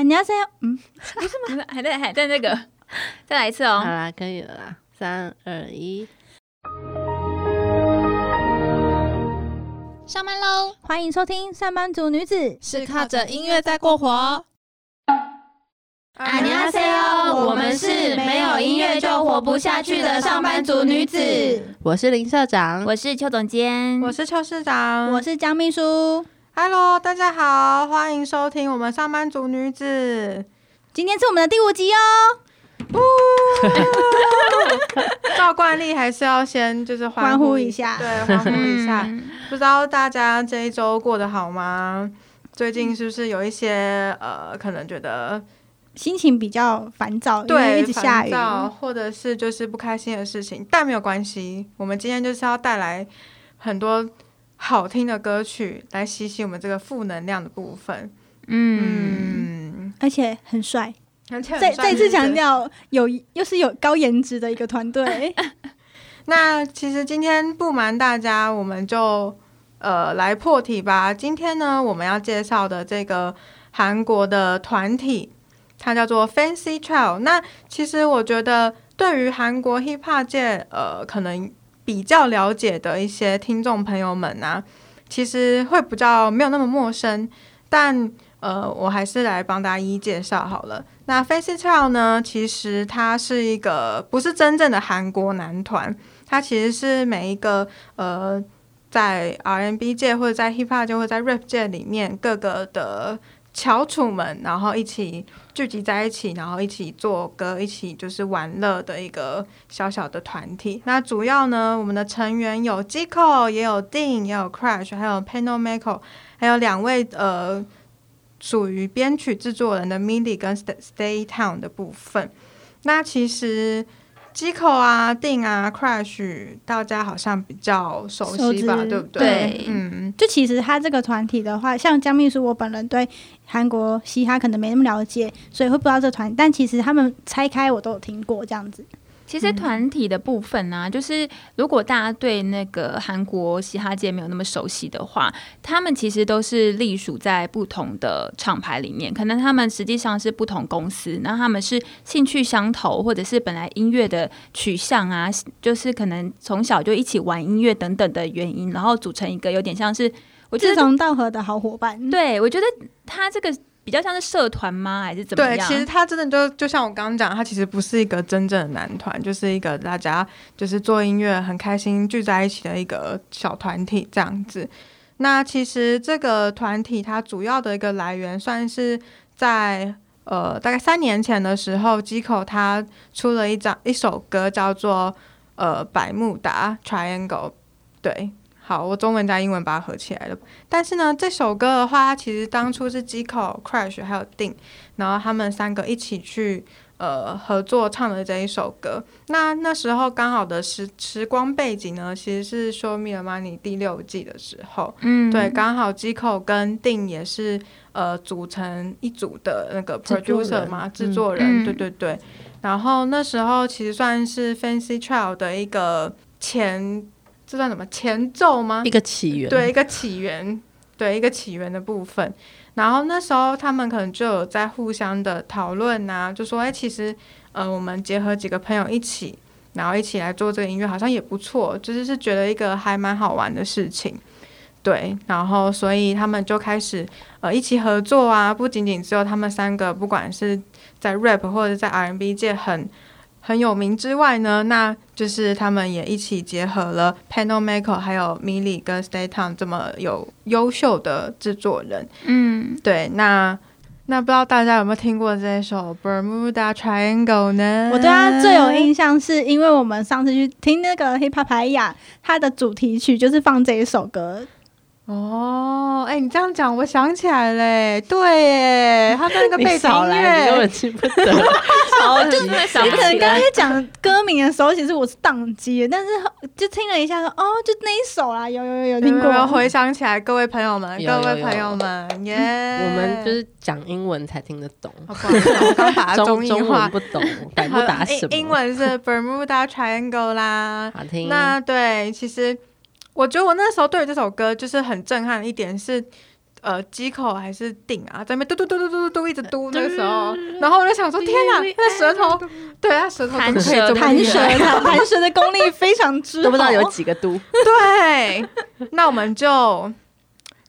안녕하세 요。 嗯，不是吗？还在还在那个，再来一次哦。好啦，可以了啦，三二一。上班喽！欢迎收听《上班族女子》，是靠着音乐在过活。안녕하세 요， 我们是没有音乐就活不下去的上班族女子。我是林社长，我是邱总监，我是邱市长，我是江秘书。Hello，大家好，欢迎收听我们上班族女子。今天是我们的第五集哦。照惯例还是要先就是欢呼一下对，欢呼一下。嗯不知道大家这一周过得好吗？最近是不是有一些呃，可能觉得心情比较烦躁，对一直下雨。或者是就是不开心的事情，但没有关系，我们今天就是要带来很多好听的歌曲来洗洗我们这个负能量的部分。嗯，嗯，而且很帅，而且很再再次强调，有又是有高颜值的一个团队。那其实今天不瞒大家，我们就呃来破题吧。今天呢，我们要介绍的这个韩国的团体，它叫做 Fancy Child。那其实我觉得，对于韩国 hip hop 界呃可能比较了解的一些听众朋友们啊，其实会比较没有那么陌生，但。呃，我还是来帮大家一一介绍好了。那 Fancy Child 呢，其实它是一个不是真正的韩国男团，它其实是每一个呃，在 R&B 界或者在 Hip Hop 界或者在 Rap 界里面各个的翘楚们，然后一起聚集在一起，然后一起做歌，一起就是玩乐的一个小小的团体。那主要呢，我们的成员有 Jico，也有 Dean，也有 Crash，还有 Pano Mako，还有两位呃属于编曲制作人的 Milly 跟 Stay Town 的部分。那其实。机口啊、定啊、Crash，大家好像比较熟悉吧，对不对？对嗯，就其实他这个团体的话，像江秘书，我本人对韩国嘻哈可能没那么了解，所以会不知道这团。但其实他们拆开我都有听过这样子。其实团体的部分呢、就是如果大家对那个韩国嘻哈界没有那么熟悉的话，他们其实都是隶属在不同的厂牌里面，可能他们实际上是不同公司，那他们是兴趣相投，或者是本来音乐的取向啊，就是可能从小就一起玩音乐等等的原因，然后组成一个有点像是，我志，同道合的好伙伴。对我觉得他这个比较像是社团吗，还是怎么样对，其实他真的就就像我刚刚讲，他其实不是一个真正的男团，就是一个大家就是做音乐很开心聚在一起的一个小团体这样子。那其实这个团体它主要的一个来源，算是在呃大概三年前的时候，机口他出了一张一首歌叫做呃百慕达 Triangle，对。好，我中文加英文把它合起来了。但是呢，这首歌的话，它其实当初是 Jico、Crash 还有定，然后他们三个一起去呃合作唱的这一首歌。那那时候刚好的时时光背景呢，其实是《Show Me the Money》第六季的时候，嗯，对，刚好 Jico 跟定也是呃组成一组的那个 producer 嘛，制嗯作人，嗯对对对。然后那时候其实算是 Fancy Child 的一个前，这算什么前奏吗？一个起源，对，一个起源，对一个起源的部分。然后那时候他们可能就有在互相的讨论啊，就说，哎、其实呃，我们结合几个朋友一起，然后一起来做这个音乐，好像也不错，就是是觉得一个还蛮好玩的事情。对，然后所以他们就开始呃一起合作啊，不仅仅只有他们三个，不管是在 rap 或者在 R&B 界很很有名之外呢，那就是他们也一起结合了 Panel Maker 还有 Milly 跟 Stay Town 这么有优秀的制作人。嗯，对，那那不知道大家有没有听过这首 Bermuda Triangle 呢？我对他最有印象，是因为我们上次去听那个 Hip Hop 排雅，它的主题曲就是放这一首歌。哦，哎、你这样讲，我想起来嘞，对耶，他的那个 你背景音乐本，记不得。超级想你可能不起来刚刚在讲歌名的时候，其实我是宕机的，但是就听了一下说，哦，就那一首啦，有有有有听过有。有回想起来，各位朋友们，有有有各位朋友们，耶！我们就是讲英文才听得懂，好，不好意思，我刚把它 中中译化文，不懂，百不达什么？英英文是 Bermuda Triangle 啦。好听。那对，其实我觉得我那时候对于这首歌就是很震撼的一点是，呃机口还是定啊，在那边嘟嘟嘟嘟嘟嘟嘟一直嘟那个时候，然后我就想说天哪，那舌头，对啊舌头弹舌厉害的弹舌的功力非常之，都不知道有几个嘟。对，那我们就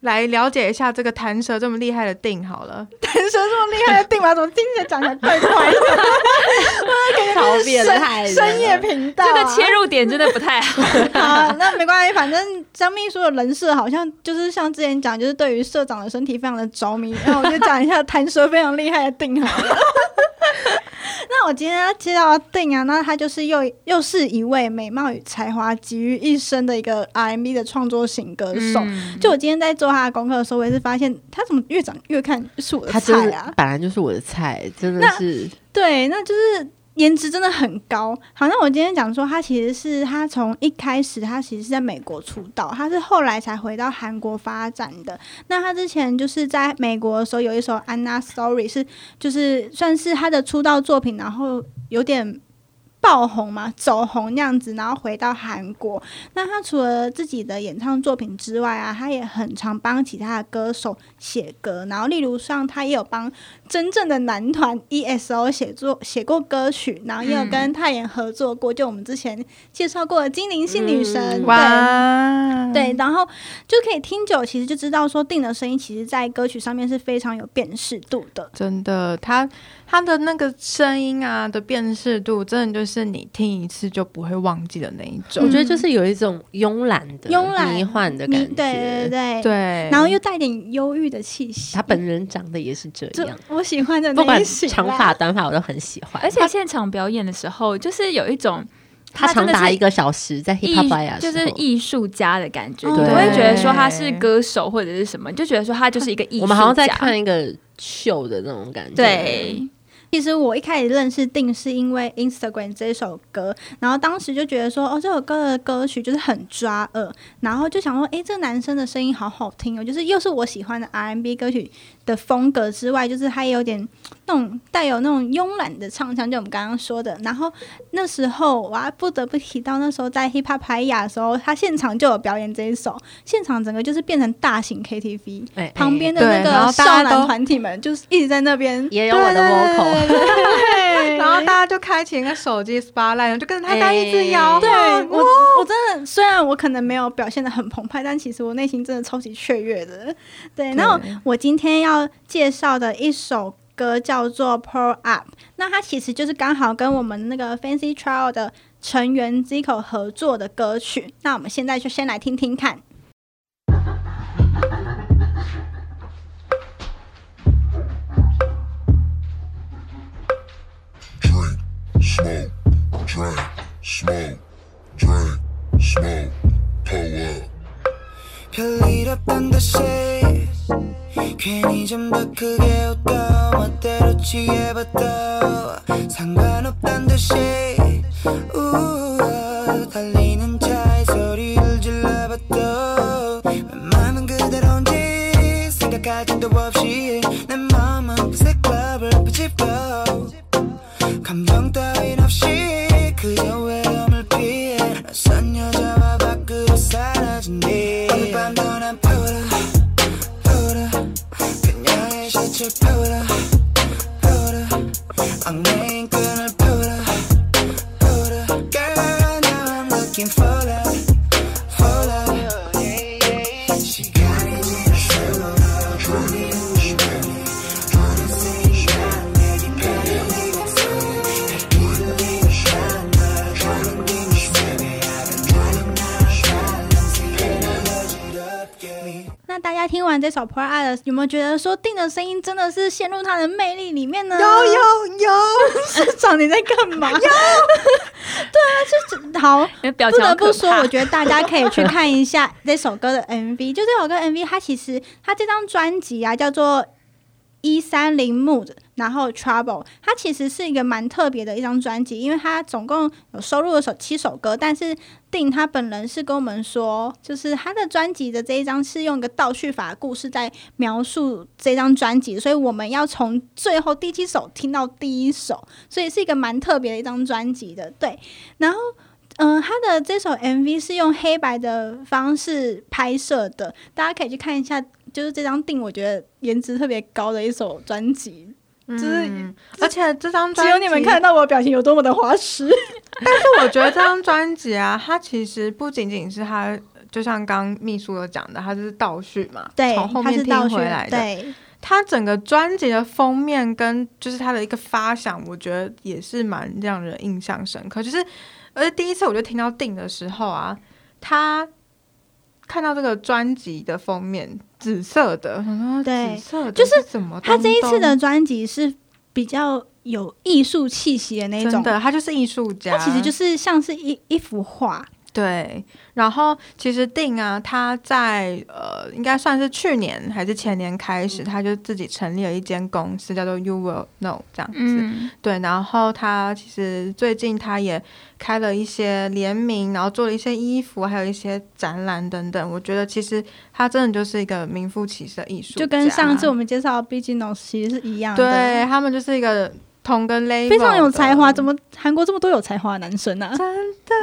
来了解一下这个弹舌这么厉害的定好了。弹舌这么厉害的定吗？怎么听起来讲起来怪怪的？超变态的深夜频道、啊，这个切入点真的不太好。好，那没关系，反正张秘书的人设好像就是像之前讲，就是对于社长的身体非常的着迷。然后我就讲一下弹舌非常厉害的定好了。那我今天要介绍定啊，那他就是又又是一位美貌与才华集于一身的一个 RMB 的创作型歌手。嗯就我今天在做他的功课的时候，我也是发现他怎么越长越看是我的菜啊。本来就是我的菜，真的是对，那就是颜值真的很高。好，那我今天讲说，他其实是他从一开始，他其实是在美国出道，他是后来才回到韩国发展的。那他之前就是在美国的时候有一首《Anna Story》，是就是算是他的出道作品，然后有点。爆红嘛，走红那样子，然后回到韩国。那他除了自己的演唱作品之外啊，他也很常帮其他的歌手写歌。然后，例如上他也有帮真正的男团 ESO 写作写过歌曲，然后也有跟泰妍合作过，就我们之前介绍过的精灵系女神。嗯对哇，对，然后就可以听久，其实就知道说定的声音，其实在歌曲上面是非常有辨识度的。真的，他他的那个声音啊的辨识度，真的就是你听一次就不会忘记的那一种。我觉得就是有一种慵懒的、慵懒迷幻的感觉。对对对，对，然后又带点忧郁的气息。他本人长得也是这就样，我喜欢的不管长发短发我都很喜欢。而且现场表演的时候，就是有一种他长达一个小时在 Hip 艺 Hop 就是艺术家的感觉，不会觉得说他是歌手或者是什么，就觉得说他就是一个艺术家。我们好像在看一个秀的那种感觉。对，其实我一开始认识定是因为 Instagram 这首歌，然后当时就觉得说，哦，这首歌的歌曲就是很抓耳，然后就想说，哎，这男生的声音好好听哦，就是又是我喜欢的 R&B 歌曲的风格之外，就是他也有点那种带有那种慵懒的唱腔，就我们刚刚说的。然后那时候我还不得不提到，那时候在 Hip Hop 排雅的时候，他现场就有表演这一首，现场整个就是变成大型 KTV，旁边的那个少男团体们就是一直在那边。也有我的 vocal，对 然后大家就开启一个手机 spotlight，就跟着他大家一直摇对。我，我真的虽然我可能没有表现的很澎湃，但其实我内心真的超级雀跃的。对，然后我今天要要介绍的一首歌叫做《Pull Up》，那它其实就是刚好跟我们那个 Fancy Trial 的成员 Zico 合作的歌曲。那我们现在就先来听听看。 괜히 좀 더 크게 웃고 멋대로 취해봐도 상관없던 듯이. 우 完这首《Pour Up》，有没有觉得说定的声音真的是陷入他的魅力里面呢？有有有，市长 你在干嘛？有，对啊，就是好。不得不说，我觉得大家可以去看一下这首歌的 MV。就这首歌 MV，它其实它这张专辑啊叫做一三零 Mood，然后 Trouble，它其实是一个蛮特别的一张专辑，因为它总共有收录了首七首歌，但是定他本人是跟我们说，就是他的专辑的这一张是用一个倒叙法故事在描述这张专辑，所以我们要从最后第七首听到第一首，所以是一个蛮特别的一张专辑的。对，然后。嗯，他的这首 MV 是用黑白的方式拍摄的，大家可以去看一下就是这张定我觉得颜值特别高的一首专辑，就是嗯 而且这张专辑只有你们看到我表情有多么的花痴。但是我觉得这张专辑啊，它其实不仅仅是它，就像刚秘书有讲的，它就是倒叙嘛，对，从后面听回来的。对，它整个专辑的封面跟就是它的一个发想，我觉得也是蛮让人印象深刻。就是，而且第一次我就听到定的时候啊，他看到这个专辑的封面，紫色的，对紫色的就是怎么他这一次的专辑是比较有艺术气息的那种，真的，他就是艺术家，他其实就是像是一一幅画。对，然后其实定啊，他在呃，应该算是去年还是前年开始，他就自己成立了一间公司，叫做 You Will Know 这样子。嗯，对，然后他其实最近他也开了一些联名，然后做了一些衣服，还有一些展览等等。我觉得其实他真的就是一个名副其实的艺术，就跟上次我们介绍的 b g n o s 其实是一样的。对他们就是一个同个 level，非常有才华，怎么么韩国这么多有才华的男生啊？真的？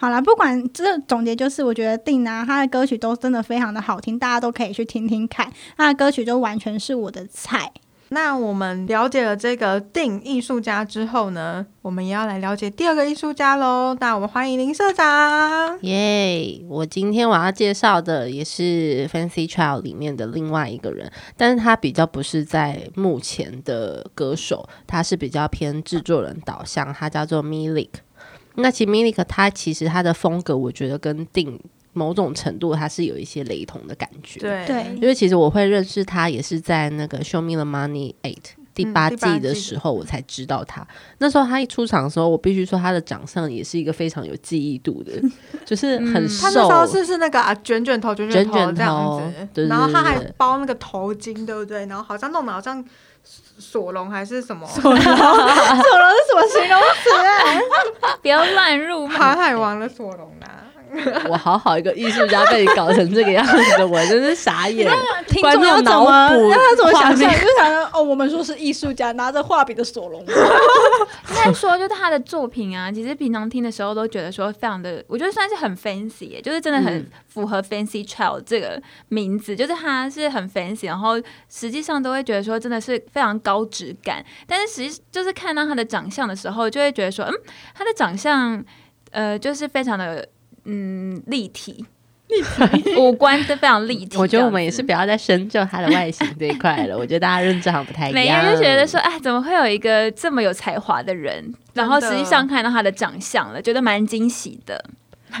好啦，不管这总结就是，我觉得定啊，他的歌曲都真的非常的好听，大家都可以去听听看。他的歌曲就完全是我的菜。那我们了解了这个定艺术家之后呢，我们也要来了解第二个艺术家喽。那我们欢迎林社长。耶我今天我要介绍的也是 Fancy Child 里面的另外一个人，但是他比较不是在目前的歌手，他是比较偏制作人导向，他叫做 Milik。那其实 Milik 他其实他的风格，我觉得跟定某种程度他是有一些雷同的感觉。，对对因为其实我会认识他也是在那个《Show Me the Money Eight》第八季的时候，我才知道他。那时候他一出场的时候，我必须说他的长相也是一个非常有记忆度的，就是很嗯瘦。他那时候是是那个啊卷卷头卷卷卷头这样头子，然后他还包那个头巾，对不对？然后好像弄得好像索隆还是什么索隆 索隆是什么形容词啊？不要乱入航嘛。海王的索隆啦。我好好一个艺术家被你搞成这个样子，我真是傻眼。听观众众要怎么脑补让他怎么想象？就想着哦，我们说是艺术家拿着画笔的索隆，应该说，就他的作品啊，其实平常听的时候都觉得说非常的，我觉得算是很 fancy，耶就是真的很嗯。符合 fancy child 这个名字，就是他是很 fancy，然后实际上都会觉得说真的是非常高质感，但是实际就是看到他的长相的时候，就会觉得说，嗯，他的长相呃就是非常的嗯立体。五官都非常立体，我觉得我们也是不要再深究他的外形这一块了。我觉得大家认知好像不太一样每个样。人就觉得说，哎，怎么会有一个这么有才华的人？然后实际上看到他的长相了，觉得蛮惊喜的。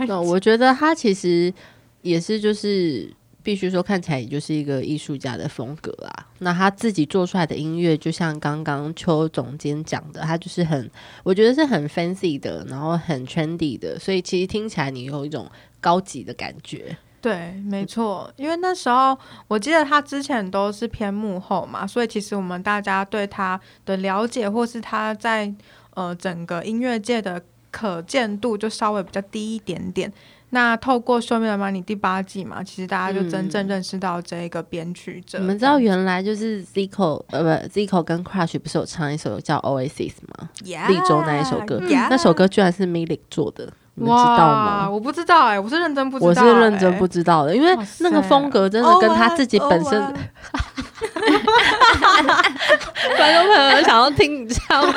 那我觉得他其实也是就是。必须说，看起来也就是一个艺术家的风格啊。那他自己做出来的音乐，就像刚刚邱总监讲的，他就是很，我觉得是很 fancy 的，然后很 trendy 的，所以其实听起来你有一种高级的感觉。对，没错，因为那时候我记得他之前都是偏幕后嘛，所以其实我们大家对他的了解，或是他在呃整个音乐界的可见度就稍微比较低一点点。那透过《Show Me the Money》第八季嘛，其实大家就真正认识到这一个编曲者。你们知道原来就是 Zico 呃不 Zico 跟 Crush 不是有唱一首叫 Oasis 吗？Yeah，立州那一首歌 Yeah 那首歌居然是 Milik 做的，你们知哇道吗？我不知道哎、我是认真不知道、我欸，是认真不知道的，因为那个风格真的跟他自己本身，观众朋友有想要听，你知道吗？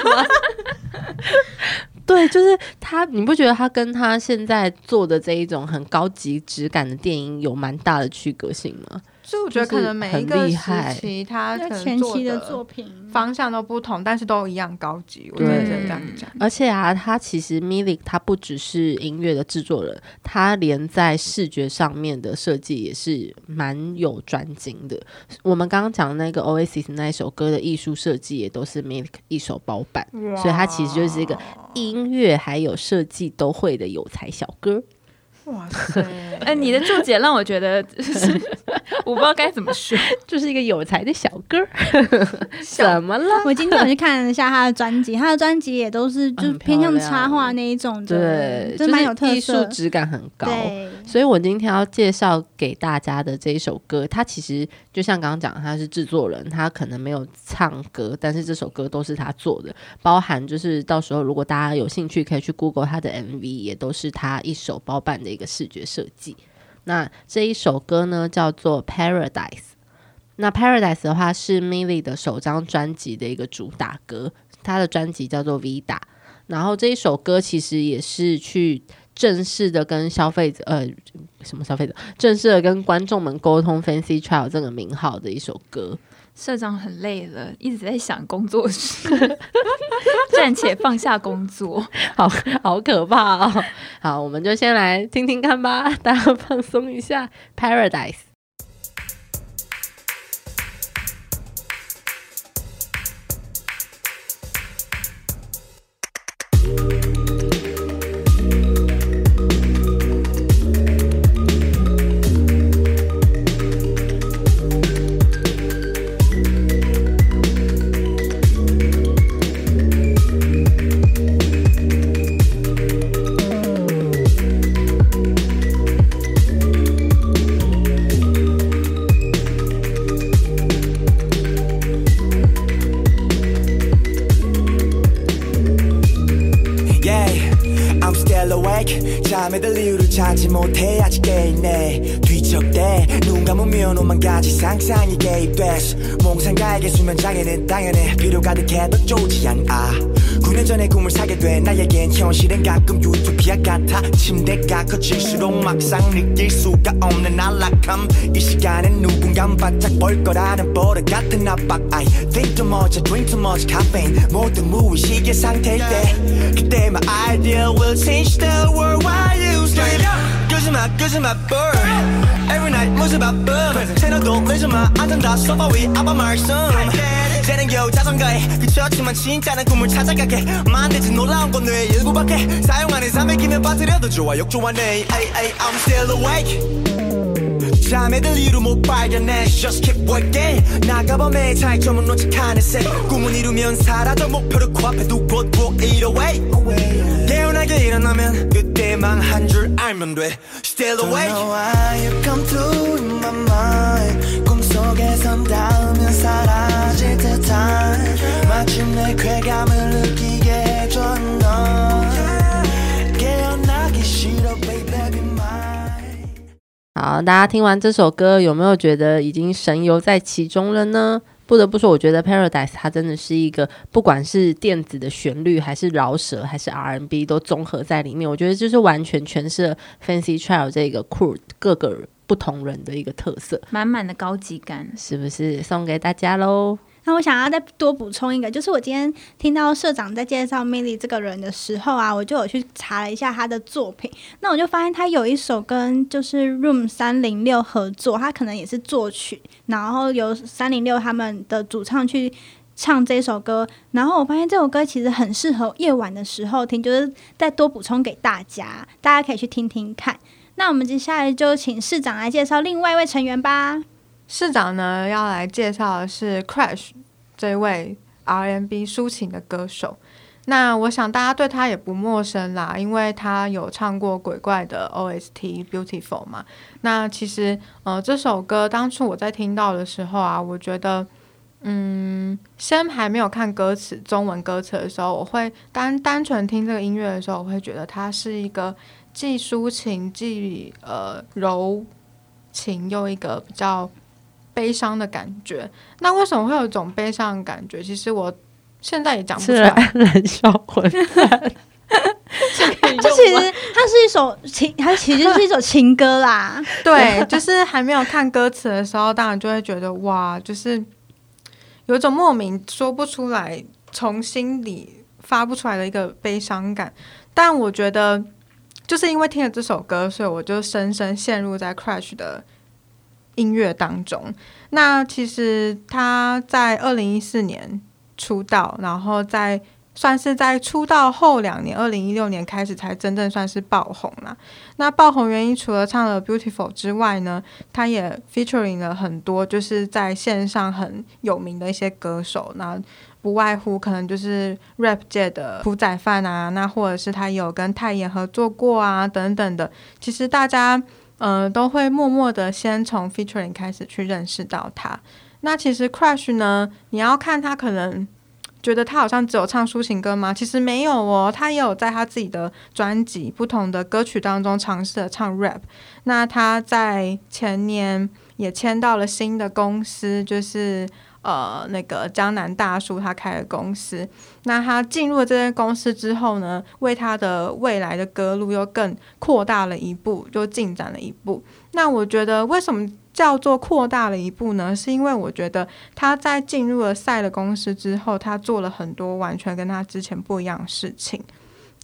对，就是他，你不觉得他跟他现在做的这一种很高级质感的电影有蛮大的区隔性吗？所以我觉得可能每一个时很厉害期他前期的作品方向都不同，但是都一样高级。我觉得这样讲。而且啊，他其实 Milik 他不只是音乐的制作人，他连在视觉上面的设计也是蛮有专精的。我们刚刚讲的那个 Oasis 那一首歌的艺术设计也都是 Milik 一手包办，所以他其实就是一个音乐还有设计都会的有才小哥。哇塞！哎、你的注解让我觉得，就 是我不知道该怎么说。就是一个有才的小哥儿，怎么了？我今天有去看了一下他的专辑，他的专辑也都是就是偏向插画那一种的，对，就蛮有特色艺色术。质感很高。对，所以我今天要介绍给大家的这一首歌，它其实就像刚刚讲，他是制作人，他可能没有唱歌，但是这首歌都是他做的，包含就是到时候如果大家有兴趣，可以去 Google 他的 MV，也都是他一手包办的一个视觉设计。那这一首歌呢叫做《Paradise》。那《Paradise》的话是 Millie 的首张专辑的一个主打歌，他的专辑叫做《Vida》。然后这一首歌其实也是去正式的跟消费者，呃，什么消费者，正式的跟观众们沟通 Fancy Trial 这个名号的一首歌。社长很累了，一直在想工作室，暂且放下工作。好好可怕哦！好，我们就先来听听看吧，大家放松一下，《Paradise》。Awake 잠에 들 이유를 찾지 못해. 아직 깨있네. 뒤척대. 눈 감으면 오만 가지. 상상이 개입됐어. 몽상가에게 수면장애는 당연해. 필요 가득해도 좋지 않아 9년 전에 꿈을 사게 돼 나에겐 현실은 가끔 유토피아 같아. 침대가 커질수록 막상 느낄 수가 없는 안락함. 이 시간엔 누군가 바짝 볼 거라는 버릇 같은 압박. I think too much, I drink too much caffeine. 모두 무의식의 상태일 때 그때 my idea will change the world. While you sleep 끄지 마 끄지 마 burn Every night 모습 아픔 채널도 늦지마. 앉은다 소파 위 아빠 말씀 쟤는 겨우 자전거에 그쳤지만 진짜는 꿈을 찾아가게. 만들지 놀라운 건 뇌의 일부밖에 사용하는 300기면 빠뜨려도 좋아. 욕조하네 I'm still awake. 잠에 들 이유 못 발견해. Just keep working. 나가봐 매 차이점은 놓직하는 새 꿈은 이루면 사라져. 목표를 코앞에 두고 고 away 깨어나게 일어나면 그때만 한줄 알면 돼. Still awake. Don't know why you come through my mind. 꿈 속에선 닿으면 사라질 듯한 마침내 쾌감을 느끼게 해줘 너 깨어나기 싫어 baby be mine 好，大家听完这首歌，有没有觉得已经神游在其中了呢？不得不说，我觉得《Paradise》它真的是一个，不管是电子的旋律，还是饶舌，还是 R&B，都综合在里面。我觉得就是完全诠释了 Fancy Trial 这个 crew 各个 不同人的一个特色，满满的高级感。是不是？送给大家喽。那我想要再多补充一个，就是我今天听到社长在介绍 Milly 这个人的时候啊，我就有去查了一下他的作品。那我就发现他有一首跟就是 Room 三零六合作，他可能也是作曲，然后由三零六他们的主唱去唱这首歌。然后我发现这首歌其实很适合夜晚的时候听，就是再多补充给大家，大家可以去听听看。那我们接下来就请市长来介绍另外一位成员吧。市长呢要来介绍的是 Crash 这位 R&B 抒情的歌手。那我想大家对他也不陌生啦，因为他有唱过鬼怪的 OST Beautiful 嘛。那其实呃这首歌当初我在听到的时候啊，我觉得嗯，先还没有看歌词中文歌词的时候，我会单单纯听这个音乐的时候，我会觉得它是一个既抒情既呃柔情又一个比较悲伤的感觉。那为什么会有一种悲伤的感觉？其实我现在也讲不出来。燃烧 混蛋，这其实它是一首情，它其实是一首情歌啦。对，就是还没有看歌词的时候，当然就会觉得哇，就是有一种莫名说不出来、从心里发不出来的一个悲伤感。但我觉得，就是因为听了这首歌，所以我就深深陷入在 Crash 的音乐当中。那其实他在二零一四年出道，然后在算是在出道后两年，二零一六年开始才真正算是爆红啦。那爆红原因除了唱了《Beautiful》之外呢，他也 featuring 了很多就是在线上很有名的一些歌手，那不外乎可能就是 rap 界的朴宰范啊，那或者是他有跟泰妍合作过啊等等的。其实大家呃都会默默的先从 featuring 开始去认识到他。那其实 Crush 呢，你要看他可能觉得他好像只有唱抒情歌吗？其实没有哦，他也有在他自己的专辑不同的歌曲当中尝试着唱 rap。那他在前年也签到了新的公司，就是呃那个江南大叔他开的公司。那他进入了这间公司之后呢，为他的未来的歌路又更扩大了一步，就进展了一步。那我觉得为什么？叫做扩大了一步呢，是因为我觉得他在进入了赛的公司之后，他做了很多完全跟他之前不一样的事情。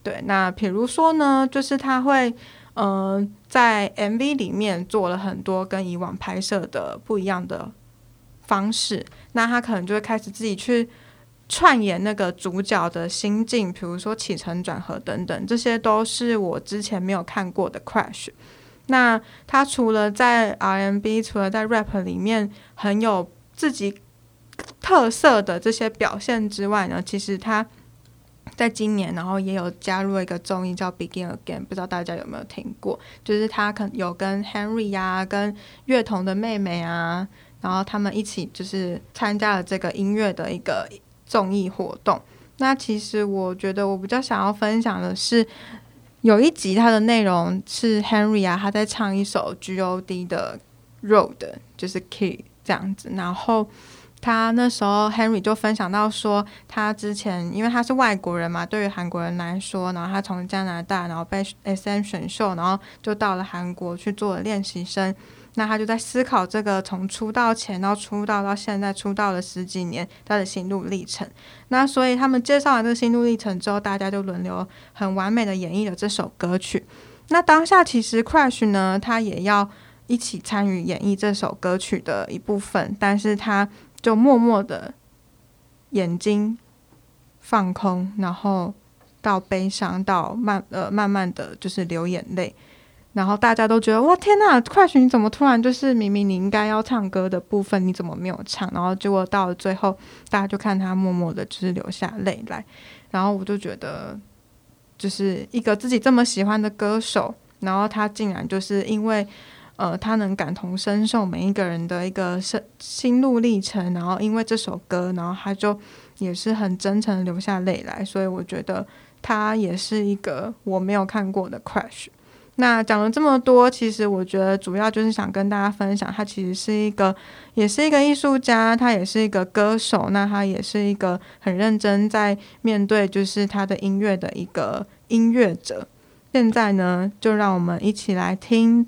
对，那比如说呢，就是他会呃在 MV 里面做了很多跟以往拍摄的不一样的方式，那他可能就会开始自己去串演那个主角的心境，比如说起承转合等等，这些都是我之前没有看过的 Crash。那他除了在 R&B，除了在 rap 里面很有自己特色的这些表现之外呢，其实他在今年，然后也有加入了一个综艺叫《Begin Again》，不知道大家有没有听过？就是他可能有跟 Henry 呀、跟乐童的妹妹啊，然后他们一起就是参加了这个音乐的一个综艺活动。那其实我觉得我比较想要分享的是。有一集，它的内容是 Henry 啊，他在唱一首 G.O.D 的 Road，就是 Key 这样子。然后他那时候 Henry 就分享到说，他之前因为他是外国人嘛，对于韩国人来说，然后他从加拿大，然后被 S.M 选秀，然后就到了韩国去做了练习生。那他就在思考这个从出道前到出道到现在出道了十几年他的心路历程。那所以他们介绍完这个心路历程之后，大家就轮流很完美的演绎了这首歌曲。那当下其实 Crash 呢，他也要一起参与演绎这首歌曲的一部分，但是他就默默的眼睛放空，然后到悲伤，到慢呃慢慢的就是流眼泪。然后大家都觉得哇天呐，快巡怎么突然就是明明你应该要唱歌的部分，你怎么没有唱？然后结果到了最后，大家就看他默默的，就是流下泪来。然后我就觉得，就是一个自己这么喜欢的歌手，然后他竟然就是因为呃，他能感同身受每一个人的一个心心路历程，然后因为这首歌，然后他就也是很真诚流下泪来。所以我觉得他也是一个我没有看过的 Crash。那讲了这么多，其实我觉得主要就是想跟大家分享，他其实是一个，也是一个艺术家，他也是一个歌手，那他也是一个很认真在面对就是他的音乐的一个音乐者。现在呢，就让我们一起来听，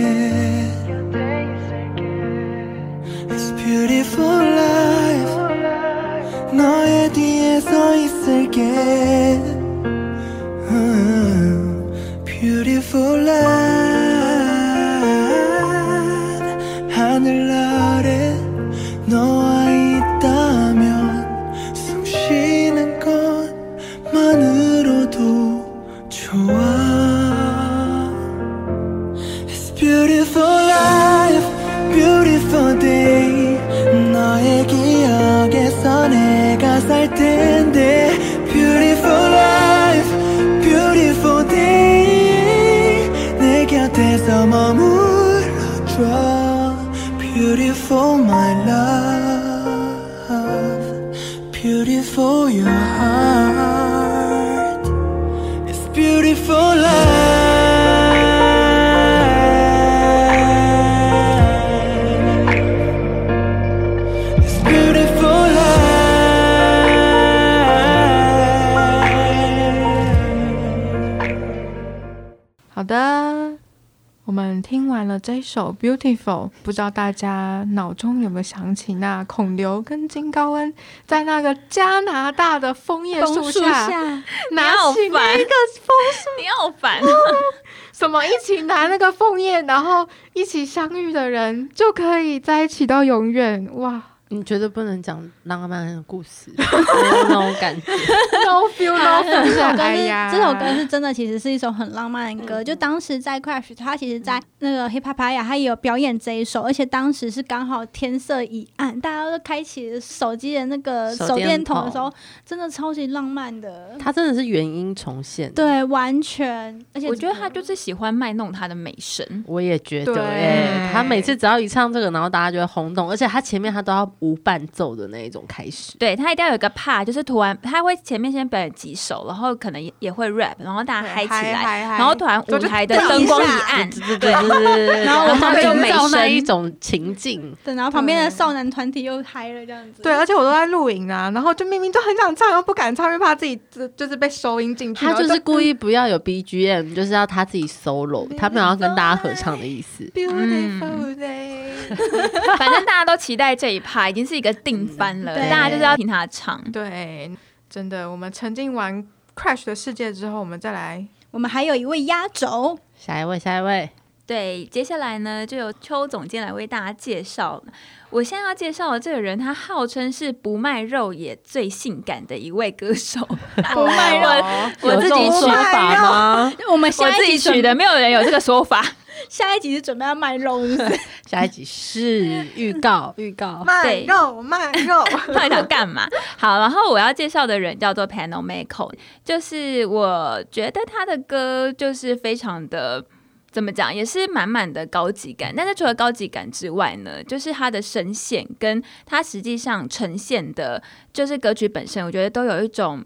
完了这首《Beautiful》，不知道大家脑中有没有想起那孔刘跟金高恩在那个加拿大的枫叶树下下，拿起那一个枫树，你好烦，什么一起拿那个枫叶，然后一起相遇的人就可以在一起到永远，哇！你觉得不能讲浪漫的故事，那种感觉。no feel no 这首 feel，歌是哎呀，这首歌是真的，其实是一首很浪漫的歌。就当时在 Crash，他其实，在那个 Hip Hop Aya，他也有表演这一首，而且当时是刚好天色已暗，大家都开启手机的那个手手电筒的时候，真的超级浪漫的。他真的是原音重现。，对，完全，而且我觉得他就是喜欢卖弄他的美声。我也觉得，对哎，他每次只要一唱这个，然后大家就会轰动，而且他前面他都要无伴奏的那一种开始。对他一定要有一个 part，就是突然他会前面先表演几首，然后可能也也会 rap，然后大家嗨起来，嗨嗨然后突然舞台的灯光一暗，对然后我们就美造那声一种情境。对，然后旁边的少男团体又嗨了，这样子。对，而且我都在录影啊，然后就明明就很想唱，又不敢唱，因为怕自己就就是被收音进去。他就是故意意不要有 BGM，就是要他自己 solo，他没有要跟大家合唱的意思。beautiful day。反正大家都期待这一趴，已经是一个定番了，对。大家就是要听他唱。对，真的，我们沉浸完 Crash 的世界之后，我们再来。我们还有一位压轴，下一位，下一位，对，接下来呢，就由邱总监来为大家介绍。我现在要介绍的这个人，他号称是不卖肉也最性感的一位歌手。不卖肉我自己取法吗？我们我自下一集准己取的，没有人有这个说法。下一集是准备要卖肉，是不是？下一集是预告，预告。卖肉卖肉。到底想干嘛？好，然后我要介绍的人叫做 Panel Mako，就是我觉得他的歌就是非常的。怎么讲，也是满满的高级感。但是除了高级感之外呢，就是他的声线跟他实际上呈现的，就是歌曲本身，我觉得都有一种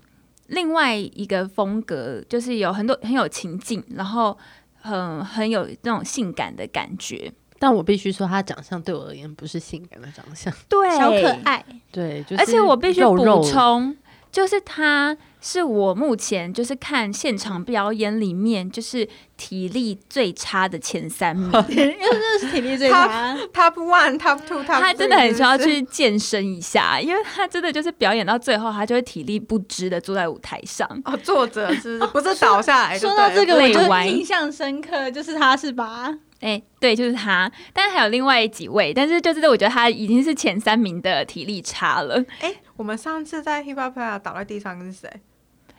另外一个风格，就是有很多很有情境，然后很很有那种性感的感觉。但我必须说，他长相对我而言不是性感的长相，对小可爱，对，就是而且我必须补肉肉充，就是他是我目前就是看现场表演里面，就是体力最差的前三名。又真的是体力最差。Top one, Top two, Top 他真的很需要去健身一下，因为他真的就是表演到最后，他就会体力不支的坐在舞台上。哦，坐着 是不是不是倒下来就说？到这个，我就印象深刻，就是他是吧？哎、对，就是他，但还有另外几位，但是就是我觉得他已经是前三名的体力差了，哎，我们上次在 Hip Hop Player 倒在地上是谁？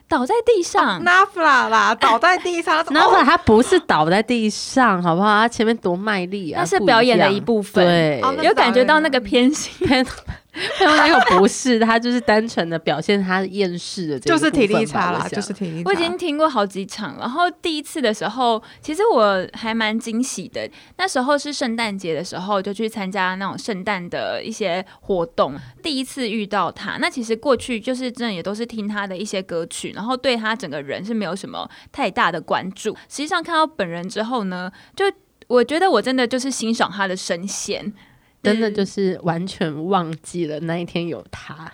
倒在地上。Nafla 啦，倒在地上。Nafla 他不是倒在地上，好不好？他前面多卖力啊！那是表演的一部分对，哦有感觉到那个偏心，那个不是，他就是单纯的表现他厌世的这一就是体力差啦，就是体力差。我已经听过好几场，然后第一次的时候，其实我还蛮惊喜的。那时候是圣诞节的时候，就去参加那种圣诞的一些活动，第一次遇到他。那其实过去就是真的也都是听他的一些歌曲，然后对他整个人是没有什么太大的关注。实际上看到本人之后呢，就我觉得我真的就是欣赏他的声线。真的就是完全忘记了那一天有他，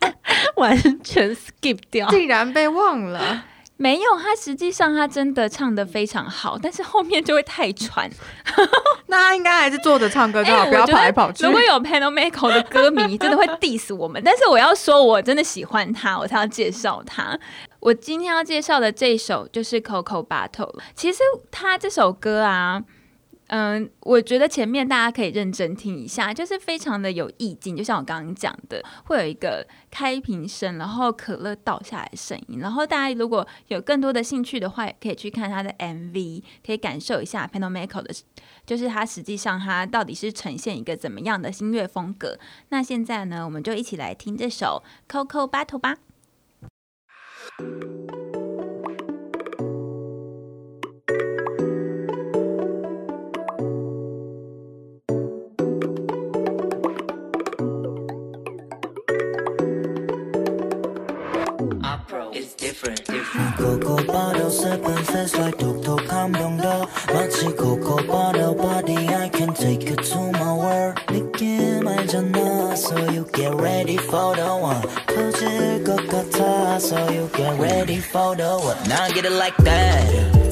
完全 skip 掉。竟然被忘了。没有，他实际上他真的唱的非常好，但是后面就会太喘。那他应该还是坐着唱歌就好，哎不要跑来跑去如。果有 Panel Mako 的歌迷，真的会 diss 我们。但是我要说，我真的喜欢他，我才要介绍他。我今天要介绍的这首就是 Coco Battle。其实他这首歌啊，嗯，我觉得前面大家可以认真听一下，就是非常的有意境。就像我刚刚讲的，会有一个开瓶声，然后可乐倒下来声音。然后大家如果有更多的兴趣的话，也可以去看他的 MV，可以感受一下 Panel Mako 的就是它实际上它到底是呈现一个怎么样的音乐风格。那现在呢，我们就一起来听这首《Coco Battle》吧。It's different, different. 코코 버려 슬픈 face like 독특한 병도 마치 코코 버려 body I can take you to my world 느낌 알잖아 so you get ready for the one 터질 것 같아 so you get ready for the one Now I get it like that.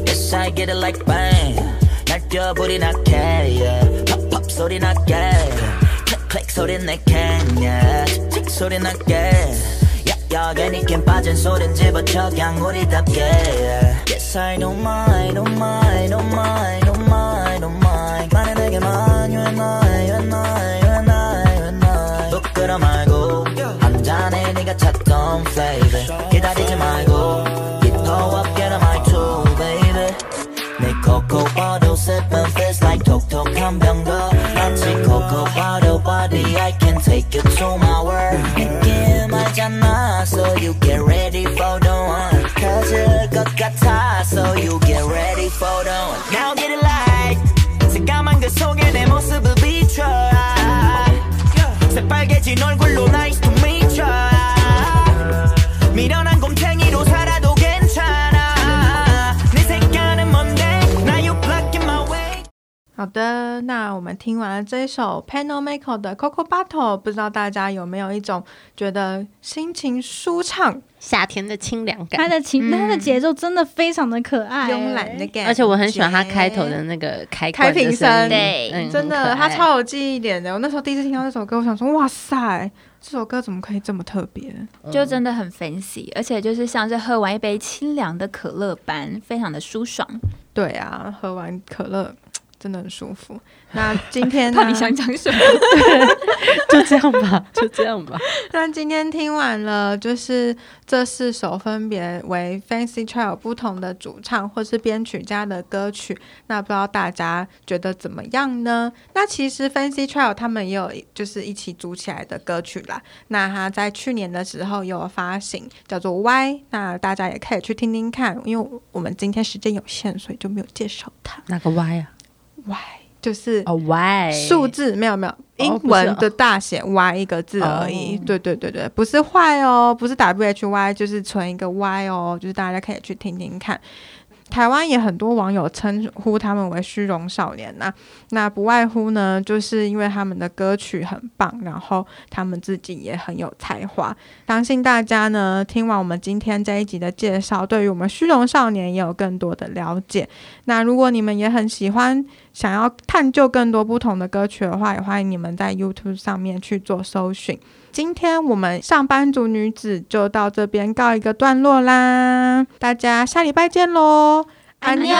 Yes, I get it like bang. 날뛰어버리 나게, yeah. 팝, 팝 소리 나게. 클릭, 클릭 소리 내게, yeah. 틱, 틱 소리 나게. 여간이캔 빠진 소린 집어쳐 강우리답게 Yes I don't mind, don't mind, don't mind, don't mind, don't mind 많은 내게만 you and I, you and I, you and I, you and I 부끄러 말고 한 잔에 네가 찾던 flavor 기다리지 말고 깊어 업게나 말투 baby 내 코코 바로 sipping fizz like 톡톡한 병거 마치 코코 바로 body I can take you to my world 느낌 알잖아 you get ready 的，那我们听完了这一首 Panel Maker 的 Coco Battle，不知道大家有没有一种觉得心情舒畅、夏天的清凉感，它的琴，嗯它的节奏真的非常的可爱，慵懒的感觉？而且我很喜欢它开头的那个开开瓶关声对嗯真的，它超有记忆点的。我那时候第一次听到这首歌，我想说，哇塞，这首歌怎么可以这么特别？就真的很 fancy，而且就是像是喝完一杯清凉的可乐般，非常的舒爽。对啊，喝完可乐真的很舒服。那今天呢 到底想讲什么？就这样吧，就这样吧。那今天听完了，就是这四首分别为 Fancy Child 不同的主唱或是编曲家的歌曲，那不知道大家觉得怎么样呢？那其实 Fancy Child 他们也有就是一起组起来的歌曲啦。那他在去年的时候有发行，叫做 Y，那大家也可以去听听看。因为我们今天时间有限，所以就没有介绍它。哪个 Y 啊？Y 就是哦 Y 数字没有没有，英文的大写 Y 一个字而已。对对对对，不是坏哦，不是 W H Y，就是存一个 Y 哦，就是大家可以去听听看。台湾也很多网友称呼他们为虚荣少年呐、那不外乎呢，就是因为他们的歌曲很棒，然后他们自己也很有才华。相信大家呢，听完我们今天这一集的介绍，对于我们虚荣少年也有更多的了解。那如果你们也很喜欢，想要探究更多不同的歌曲的话，也欢迎你们在 YouTube 上面去做搜寻。今天我们上班族女子就到这边告一个段落啦，大家下礼拜见喽，安妞。